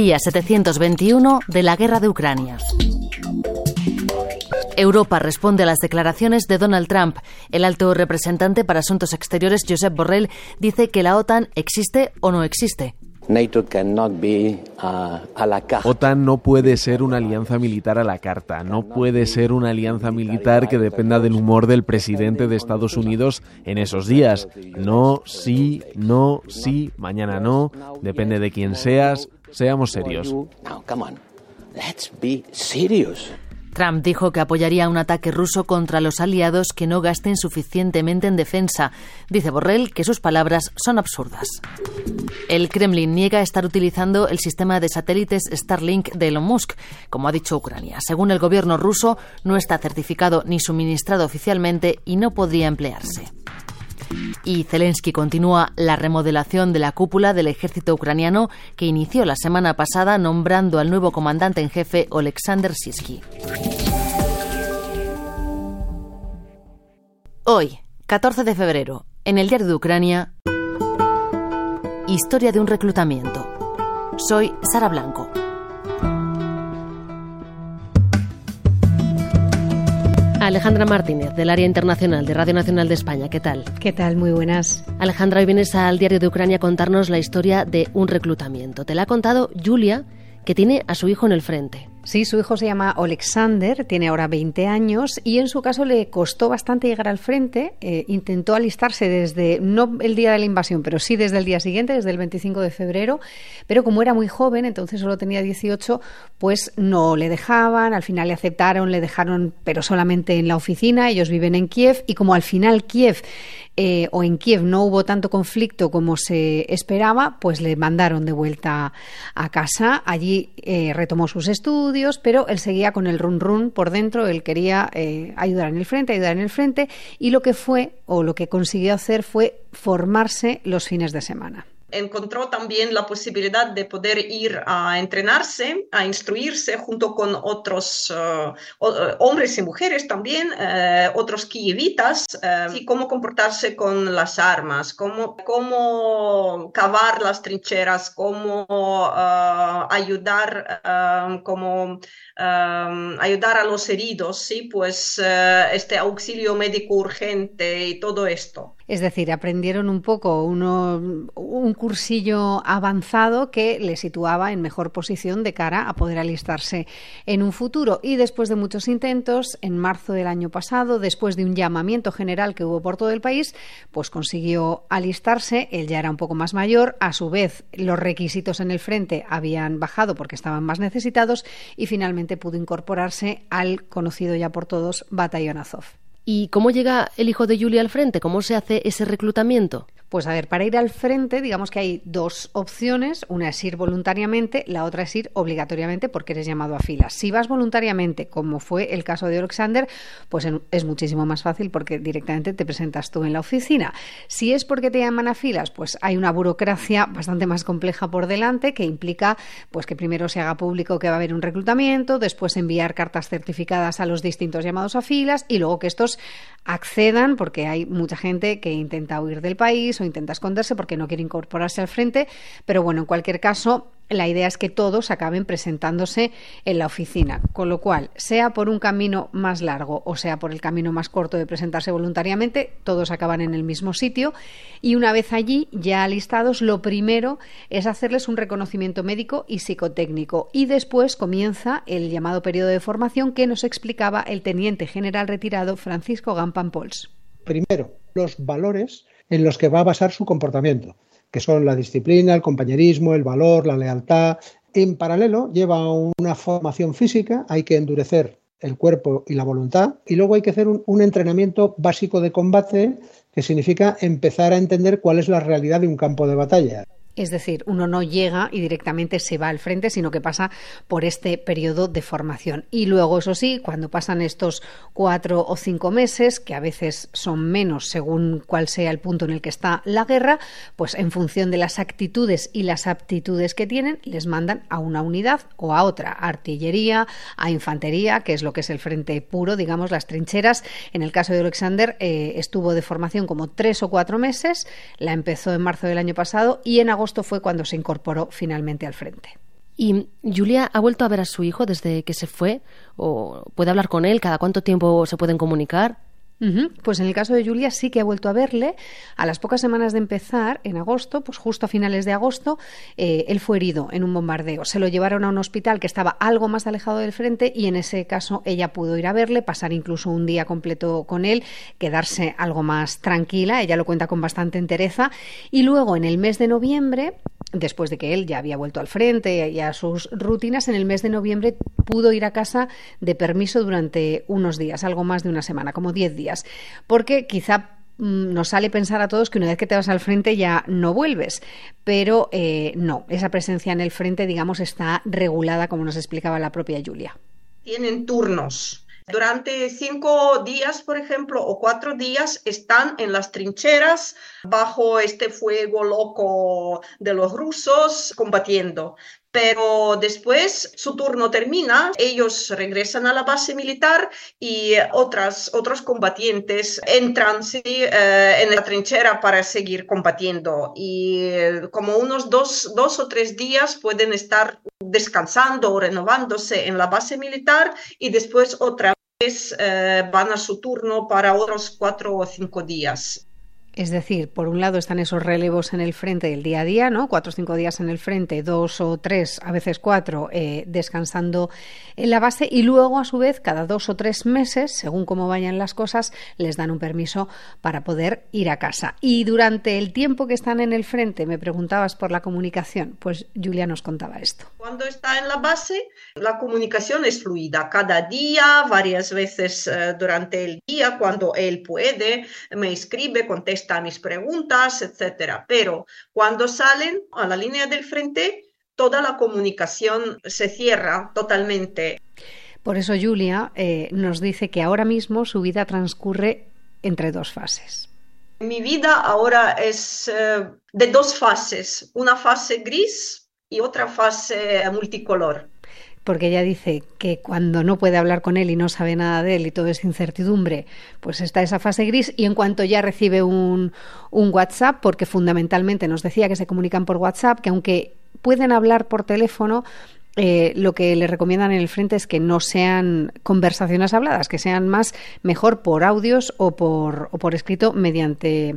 Día 721 de la guerra de Ucrania. Europa responde a las declaraciones de Donald Trump. El alto representante para Asuntos Exteriores, Josep Borrell, dice que la OTAN existe o no existe. OTAN no puede ser una alianza militar a la carta, no puede ser una alianza militar que dependa del humor del presidente de Estados Unidos en esos días. No, sí, no, sí, mañana no, depende de quién seas, seamos serios. Trump dijo que apoyaría un ataque ruso contra los aliados que no gasten suficientemente en defensa. Dice Borrell que sus palabras son absurdas. El Kremlin niega estar utilizando el sistema de satélites Starlink de Elon Musk, como ha dicho Ucrania. Según el gobierno ruso, no está certificado ni suministrado oficialmente y no podría emplearse. Y Zelensky continúa la remodelación de la cúpula del ejército ucraniano que inició la semana pasada nombrando al nuevo comandante en jefe Oleksandr Sisky. Hoy, 14 de febrero, en el diario de Ucrania, Historia de un reclutamiento. Soy Sara Blanco. Alejandra Martínez, del área internacional de Radio Nacional de España. ¿Qué tal? ¿Qué tal? Muy buenas. Alejandra, hoy vienes al diario de Ucrania a contarnos la historia de un reclutamiento. Te la ha contado Julia, que tiene a su hijo en el frente. Sí, su hijo se llama Alexander, tiene ahora 20 años y en su caso le costó bastante llegar al frente. Eh, intentó alistarse desde, no el día de la invasión, pero sí desde el día siguiente, desde el 25 de febrero. Pero como era muy joven, entonces solo tenía 18, pues no le dejaban. Al final le aceptaron, le dejaron, pero solamente en la oficina. Ellos viven en Kiev y como al final Kiev eh, o en Kiev no hubo tanto conflicto como se esperaba, pues le mandaron de vuelta a casa. Allí eh, retomó sus estudios, pero él seguía con el run run por dentro. Él quería eh, ayudar en el frente, ayudar en el frente, y lo que fue o lo que consiguió hacer fue formarse los fines de semana encontró también la posibilidad de poder ir a entrenarse, a instruirse junto con otros eh, hombres y mujeres también, eh, otros kievitas, y cómo comportarse con las armas, cómo, cómo cavar las trincheras, cómo ayudar, cómo, ayudar a los heridos, ¿sí? pues este auxilio médico urgente y todo esto. Es decir, aprendieron un poco uno, un cursillo avanzado que le situaba en mejor posición de cara a poder alistarse en un futuro. Y después de muchos intentos, en marzo del año pasado, después de un llamamiento general que hubo por todo el país, pues consiguió alistarse. Él ya era un poco más mayor. A su vez, los requisitos en el frente habían bajado porque estaban más necesitados y finalmente pudo incorporarse al conocido ya por todos Batallón Azov. ¿Y cómo llega el hijo de Julia al frente? ¿Cómo se hace ese reclutamiento? Pues a ver, para ir al frente, digamos que hay dos opciones. Una es ir voluntariamente, la otra es ir obligatoriamente porque eres llamado a filas. Si vas voluntariamente, como fue el caso de Alexander, pues es muchísimo más fácil porque directamente te presentas tú en la oficina. Si es porque te llaman a filas, pues hay una burocracia bastante más compleja por delante que implica pues que primero se haga público que va a haber un reclutamiento, después enviar cartas certificadas a los distintos llamados a filas y luego que estos accedan porque hay mucha gente que intenta huir del país intenta esconderse porque no quiere incorporarse al frente, pero bueno, en cualquier caso, la idea es que todos acaben presentándose en la oficina, con lo cual, sea por un camino más largo o sea por el camino más corto de presentarse voluntariamente, todos acaban en el mismo sitio y una vez allí, ya alistados, lo primero es hacerles un reconocimiento médico y psicotécnico y después comienza el llamado periodo de formación que nos explicaba el teniente general retirado Francisco Gampan Pols. Primero, los valores en los que va a basar su comportamiento, que son la disciplina, el compañerismo, el valor, la lealtad. En paralelo lleva una formación física, hay que endurecer el cuerpo y la voluntad, y luego hay que hacer un, entrenamiento básico de combate, que significa empezar a entender cuál es la realidad de un campo de batalla. Es decir, uno no llega y directamente se va al frente, sino que pasa por este periodo de formación. Y luego, eso sí, cuando pasan estos cuatro o cinco meses, que a veces son menos según cuál sea el punto en el que está la guerra, pues en función de las actitudes y las aptitudes que tienen, les mandan a una unidad o a otra, artillería, a infantería, que es lo que es el frente puro, digamos, las trincheras. En el caso de Alexander, eh, estuvo de formación como tres o cuatro meses, la empezó en marzo del año pasado y en agosto fue cuando se incorporó finalmente al frente. ¿Y Julia ha vuelto a ver a su hijo desde que se fue? ¿O puede hablar con él? ¿Cada cuánto tiempo se pueden comunicar? Pues en el caso de Julia sí que ha vuelto a verle. A las pocas semanas de empezar, en agosto, pues justo a finales de agosto, eh, él fue herido en un bombardeo. Se lo llevaron a un hospital que estaba algo más alejado del frente y en ese caso ella pudo ir a verle, pasar incluso un día completo con él, quedarse algo más tranquila. Ella lo cuenta con bastante entereza. Y luego en el mes de noviembre después de que él ya había vuelto al frente y a sus rutinas, en el mes de noviembre pudo ir a casa de permiso durante unos días, algo más de una semana, como 10 días, porque quizá mm, nos sale pensar a todos que una vez que te vas al frente ya no vuelves, pero eh, no, esa presencia en el frente, digamos, está regulada, como nos explicaba la propia Julia. Tienen turnos durante cinco días, por ejemplo, o cuatro días están en las trincheras bajo este fuego loco de los rusos combatiendo. Pero después su turno termina, ellos regresan a la base militar y otras, otros combatientes entran eh, en la trinchera para seguir combatiendo. Y eh, como unos dos, dos o tres días pueden estar descansando o renovándose en la base militar y después otra eh, van a su turno para otros cuatro o cinco días. Es decir, por un lado están esos relevos en el frente del día a día, ¿no? Cuatro o cinco días en el frente, dos o tres, a veces cuatro, eh, descansando en la base y luego, a su vez, cada dos o tres meses, según cómo vayan las cosas, les dan un permiso para poder ir a casa. Y durante el tiempo que están en el frente, me preguntabas por la comunicación, pues Julia nos contaba esto. Cuando está en la base, la comunicación es fluida. Cada día, varias veces eh, durante el día, cuando él puede, me escribe, contesta a mis preguntas, etcétera. Pero cuando salen a la línea del frente, toda la comunicación se cierra totalmente. Por eso Julia eh, nos dice que ahora mismo su vida transcurre entre dos fases. Mi vida ahora es eh, de dos fases, una fase gris y otra fase multicolor porque ella dice que cuando no puede hablar con él y no sabe nada de él y todo es incertidumbre, pues está esa fase gris. Y en cuanto ya recibe un, WhatsApp, porque fundamentalmente nos decía que se comunican por WhatsApp, que aunque pueden hablar por teléfono, eh, lo que le recomiendan en el frente es que no sean conversaciones habladas, que sean más mejor por audios o por, o por escrito mediante,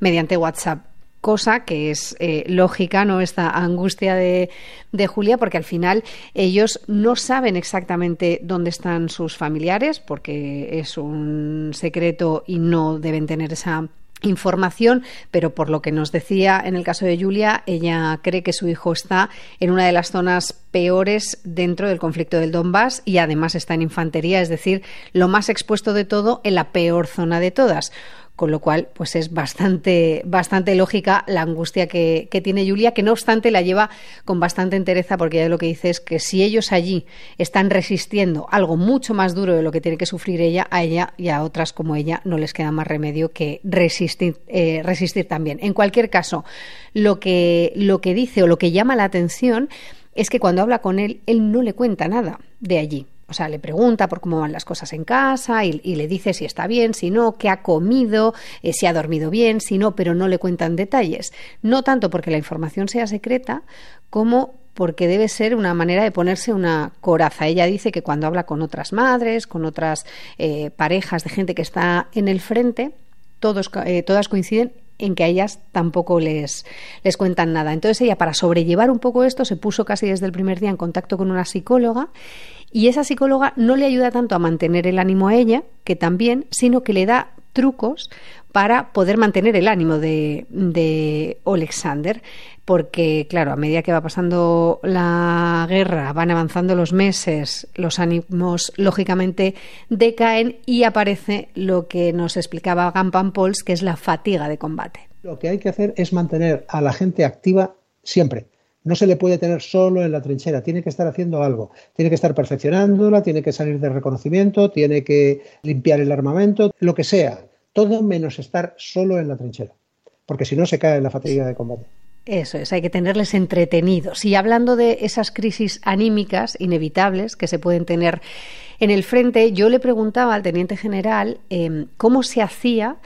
mediante WhatsApp cosa que es eh, lógica, ¿no? Esta angustia de, de, Julia, porque al final ellos no saben exactamente dónde están sus familiares, porque es un secreto y no deben tener esa información, pero por lo que nos decía en el caso de Julia, ella cree que su hijo está en una de las zonas peores dentro del conflicto del Donbass y además está en infantería, es decir, lo más expuesto de todo en la peor zona de todas con lo cual pues es bastante, bastante lógica la angustia que, tiene Julia, que no obstante la lleva con bastante entereza porque ya lo que dice es que si ellos allí están resistiendo algo mucho más duro de lo que tiene que sufrir ella, a ella y a otras como ella no les queda más remedio que resistir, eh, resistir también. En cualquier caso, lo que, lo que dice o lo que llama la atención es que cuando habla con él, él no le cuenta nada de allí. O sea, le pregunta por cómo van las cosas en casa y, le dice si está bien, si no, qué ha comido, eh, si ha dormido bien, si no, pero no le cuentan detalles. No tanto porque la información sea secreta, como porque debe ser una manera de ponerse una coraza. Ella dice que cuando habla con otras madres, con otras eh, parejas de gente que está en el frente, todos, eh, todas coinciden en que a ellas tampoco les, les cuentan nada. Entonces ella, para sobrellevar un poco esto, se puso casi desde el primer día en contacto con una psicóloga y esa psicóloga no le ayuda tanto a mantener el ánimo a ella, que también, sino que le da trucos para poder mantener el ánimo de, de Alexander, porque claro, a medida que va pasando la guerra, van avanzando los meses, los ánimos lógicamente decaen y aparece lo que nos explicaba Gampan Pauls, que es la fatiga de combate. Lo que hay que hacer es mantener a la gente activa siempre. No se le puede tener solo en la trinchera, tiene que estar haciendo algo, tiene que estar perfeccionándola, tiene que salir de reconocimiento, tiene que limpiar el armamento, lo que sea, todo menos estar solo en la trinchera, porque si no se cae en la fatiga de combate. Eso es, hay que tenerles entretenidos. Y hablando de esas crisis anímicas inevitables que se pueden tener en el frente, yo le preguntaba al teniente general em, cómo se hacía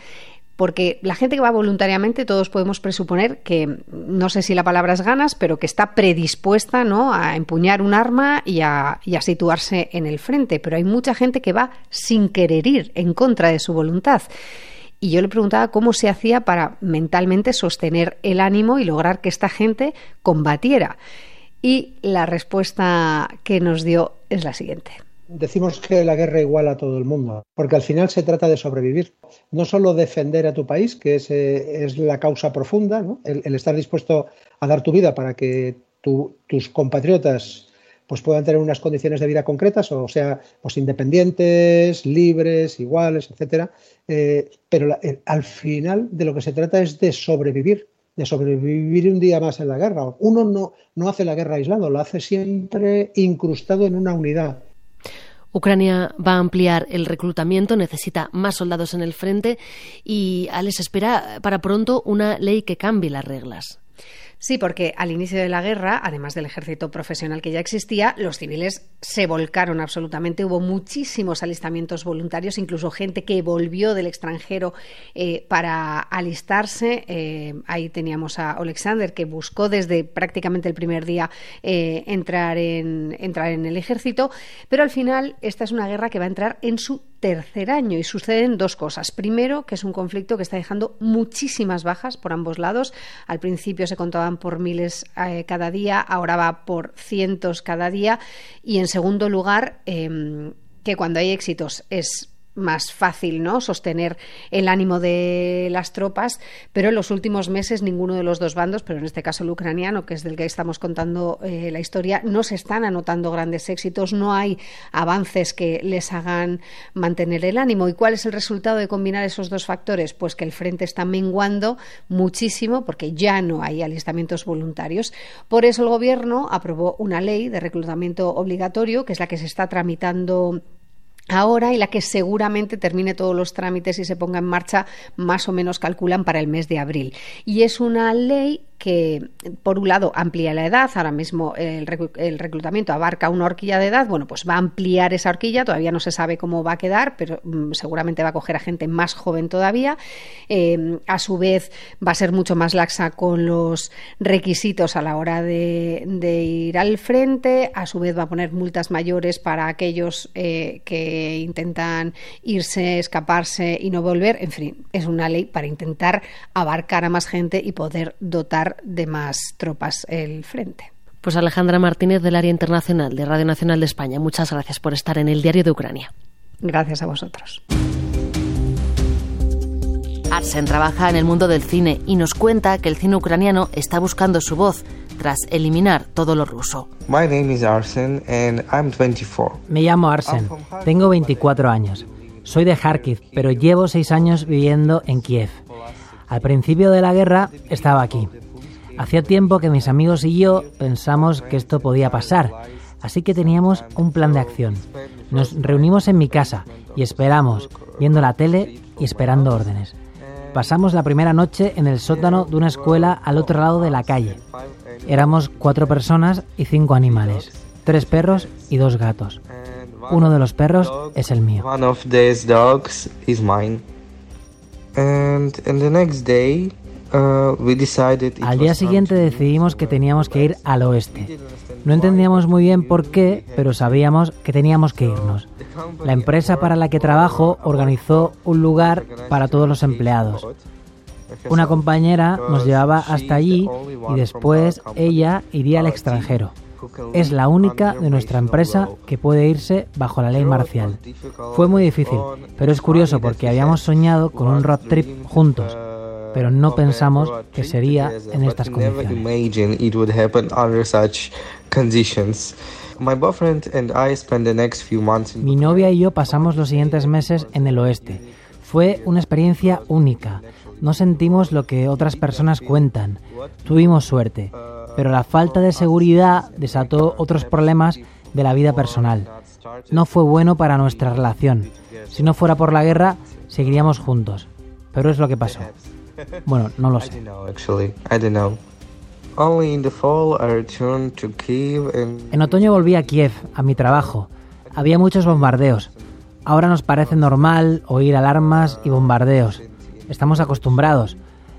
porque la gente que va voluntariamente, todos podemos presuponer que, no sé si la palabra es ganas, pero que está predispuesta ¿no? a empuñar un arma y a, y a situarse en el frente. Pero hay mucha gente que va sin querer ir, en contra de su voluntad. Y yo le preguntaba cómo se hacía para mentalmente sostener el ánimo y lograr que esta gente combatiera. Y la respuesta que nos dio es la siguiente. Decimos que la guerra iguala a todo el mundo, porque al final se trata de sobrevivir. No solo defender a tu país, que es, es la causa profunda, el, estar dispuesto a dar tu vida para que tus compatriotas pues puedan tener unas condiciones de vida concretas, o sea, pues independientes, libres, iguales, etcétera. Eh, pero al final de lo que se trata es de sobrevivir, de sobrevivir un día más en la guerra. Uno no, no hace la guerra aislado, lo hace siempre incrustado en una unidad. Ucrania va a ampliar el reclutamiento, necesita más soldados en el frente y les espera para pronto una ley que cambie las reglas. Sí, porque al inicio de la guerra, además del ejército profesional que ya existía, los civiles se volcaron absolutamente. Hubo muchísimos alistamientos voluntarios, incluso gente que volvió del extranjero eh, para alistarse. Eh, ahí teníamos a Alexander, que buscó desde prácticamente el primer día eh, entrar, en, entrar en el ejército. Pero al final, esta es una guerra que va a entrar en su tercer año y suceden dos cosas. Primero, que es un conflicto que está dejando muchísimas bajas por ambos lados. Al principio se contaban por miles eh, cada día, ahora va por cientos cada día. Y en segundo lugar, em, que cuando hay éxitos es más fácil ¿no? sostener el ánimo de las tropas, pero en los últimos meses ninguno de los dos bandos, pero en este caso el ucraniano, que es del que estamos contando eh, la historia, no se están anotando grandes éxitos, no hay avances que les hagan mantener el ánimo. ¿Y cuál es el resultado de combinar esos dos factores? Pues que el frente está menguando muchísimo porque ya no hay alistamientos voluntarios. Por eso el Gobierno aprobó una ley de reclutamiento obligatorio, que es la que se está tramitando ahora y la que seguramente termine todos los trámites y se ponga en marcha más o menos calculan para el mes de abril. Y es una ley que, por un lado, amplía la edad. Ahora mismo el, reclutamiento abarca una horquilla de edad. Bueno, pues va a ampliar esa horquilla. Todavía no se sabe cómo va a quedar, pero mm, seguramente va a coger a gente más joven todavía. Eh, a su vez, va a ser mucho más laxa con los requisitos a la hora de, ir al frente. A su vez, va a poner multas mayores para aquellos eh, que intentan irse, escaparse y no volver. En fin, es una ley para intentar abarcar a más gente y poder dotar de más tropas el frente. Pues Alejandra Martínez del área internacional de Radio Nacional de España, muchas gracias por estar en el Diario de Ucrania. Gracias a vosotros. Arsen trabaja en el mundo del cine y nos cuenta que el cine ucraniano está buscando su voz tras eliminar todo lo ruso. Me llamo Arsen, tengo 24 años. Soy de Kharkiv, pero llevo seis años viviendo en Kiev. Al principio de la guerra estaba aquí, Hacía tiempo que mis amigos y yo pensamos que esto podía pasar, así que teníamos un plan de acción. Nos reunimos en mi casa y esperamos, viendo la tele y esperando órdenes. Pasamos la primera noche en el sótano de una escuela al otro lado de la calle. Éramos cuatro personas y cinco animales, tres perros y dos gatos. Uno de los perros es el mío. Uh, al día siguiente decidimos que teníamos que ir al oeste. No entendíamos muy bien por qué, pero sabíamos que teníamos que irnos. La empresa para la que trabajo organizó un lugar para todos los empleados. Una compañera nos llevaba hasta allí y después ella iría al extranjero. Es la única de nuestra empresa que puede irse bajo la ley marcial. Fue muy difícil, pero es curioso porque habíamos soñado con un road trip juntos pero no pensamos que sería en estas condiciones. Mi novia y yo pasamos los siguientes meses en el oeste. Fue una experiencia única. No sentimos lo que otras personas cuentan. Tuvimos suerte, pero la falta de seguridad desató otros problemas de la vida personal. No fue bueno para nuestra relación. Si no fuera por la guerra, seguiríamos juntos. Pero es lo que pasó. Bueno, no lo sé. En otoño volví a Kiev, a mi trabajo. Había muchos bombardeos. Ahora nos parece normal oír alarmas y bombardeos. Estamos acostumbrados,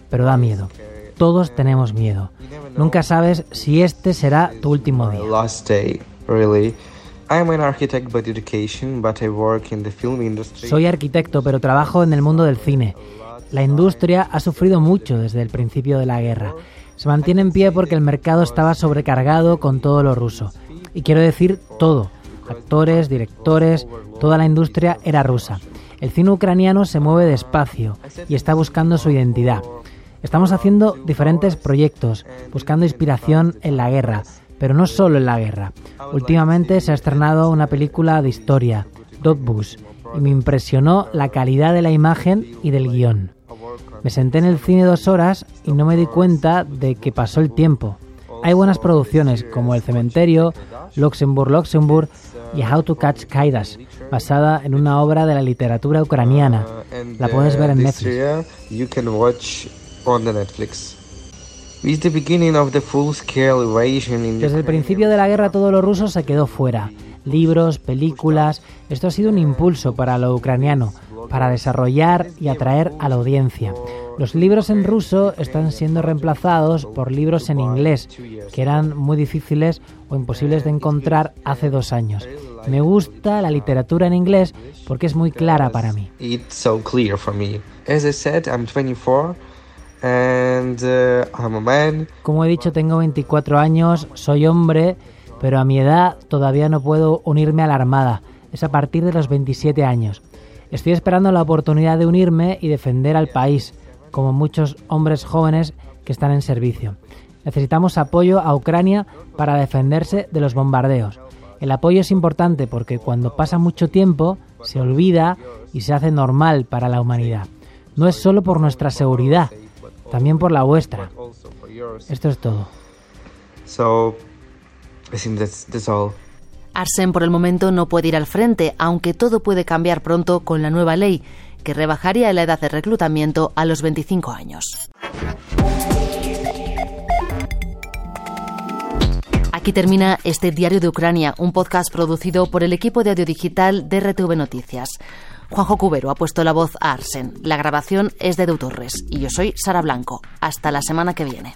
pero da miedo. Todos tenemos miedo. Nunca sabes si este será tu último día. Soy arquitecto, pero trabajo en el mundo del cine. La industria ha sufrido mucho desde el principio de la guerra. Se mantiene en pie porque el mercado estaba sobrecargado con todo lo ruso. Y quiero decir todo. Actores, directores, toda la industria era rusa. El cine ucraniano se mueve despacio y está buscando su identidad. Estamos haciendo diferentes proyectos, buscando inspiración en la guerra, pero no solo en la guerra. Últimamente se ha estrenado una película de historia, Dotbus, y me impresionó la calidad de la imagen y del guion. Me senté en el cine dos horas y no me di cuenta de que pasó el tiempo. Hay buenas producciones como El Cementerio, Luxemburg, Luxemburg y How to Catch Kairas, basada en una obra de la literatura ucraniana. La puedes ver en Netflix. Desde el principio de la guerra todo lo ruso se quedó fuera. Libros, películas, esto ha sido un impulso para lo ucraniano, para desarrollar y atraer a la audiencia. Los libros en ruso están siendo reemplazados por libros en inglés, que eran muy difíciles o imposibles de encontrar hace dos años. Me gusta la literatura en inglés porque es muy clara para mí. Uh, Como he dicho, tengo 24 años, soy hombre, pero a mi edad todavía no puedo unirme a la Armada. Es a partir de los 27 años. Estoy esperando la oportunidad de unirme y defender al país, como muchos hombres jóvenes que están en servicio. Necesitamos apoyo a Ucrania para defenderse de los bombardeos. El apoyo es importante porque cuando pasa mucho tiempo se olvida y se hace normal para la humanidad. No es solo por nuestra seguridad, también por la vuestra. Esto es todo. Arsen por el momento no puede ir al frente, aunque todo puede cambiar pronto con la nueva ley, que rebajaría la edad de reclutamiento a los 25 años. Aquí termina este Diario de Ucrania, un podcast producido por el equipo de audio digital de RTV Noticias. Juanjo Cubero ha puesto la voz a Arsen. La grabación es de Deu Torres y yo soy Sara Blanco. Hasta la semana que viene.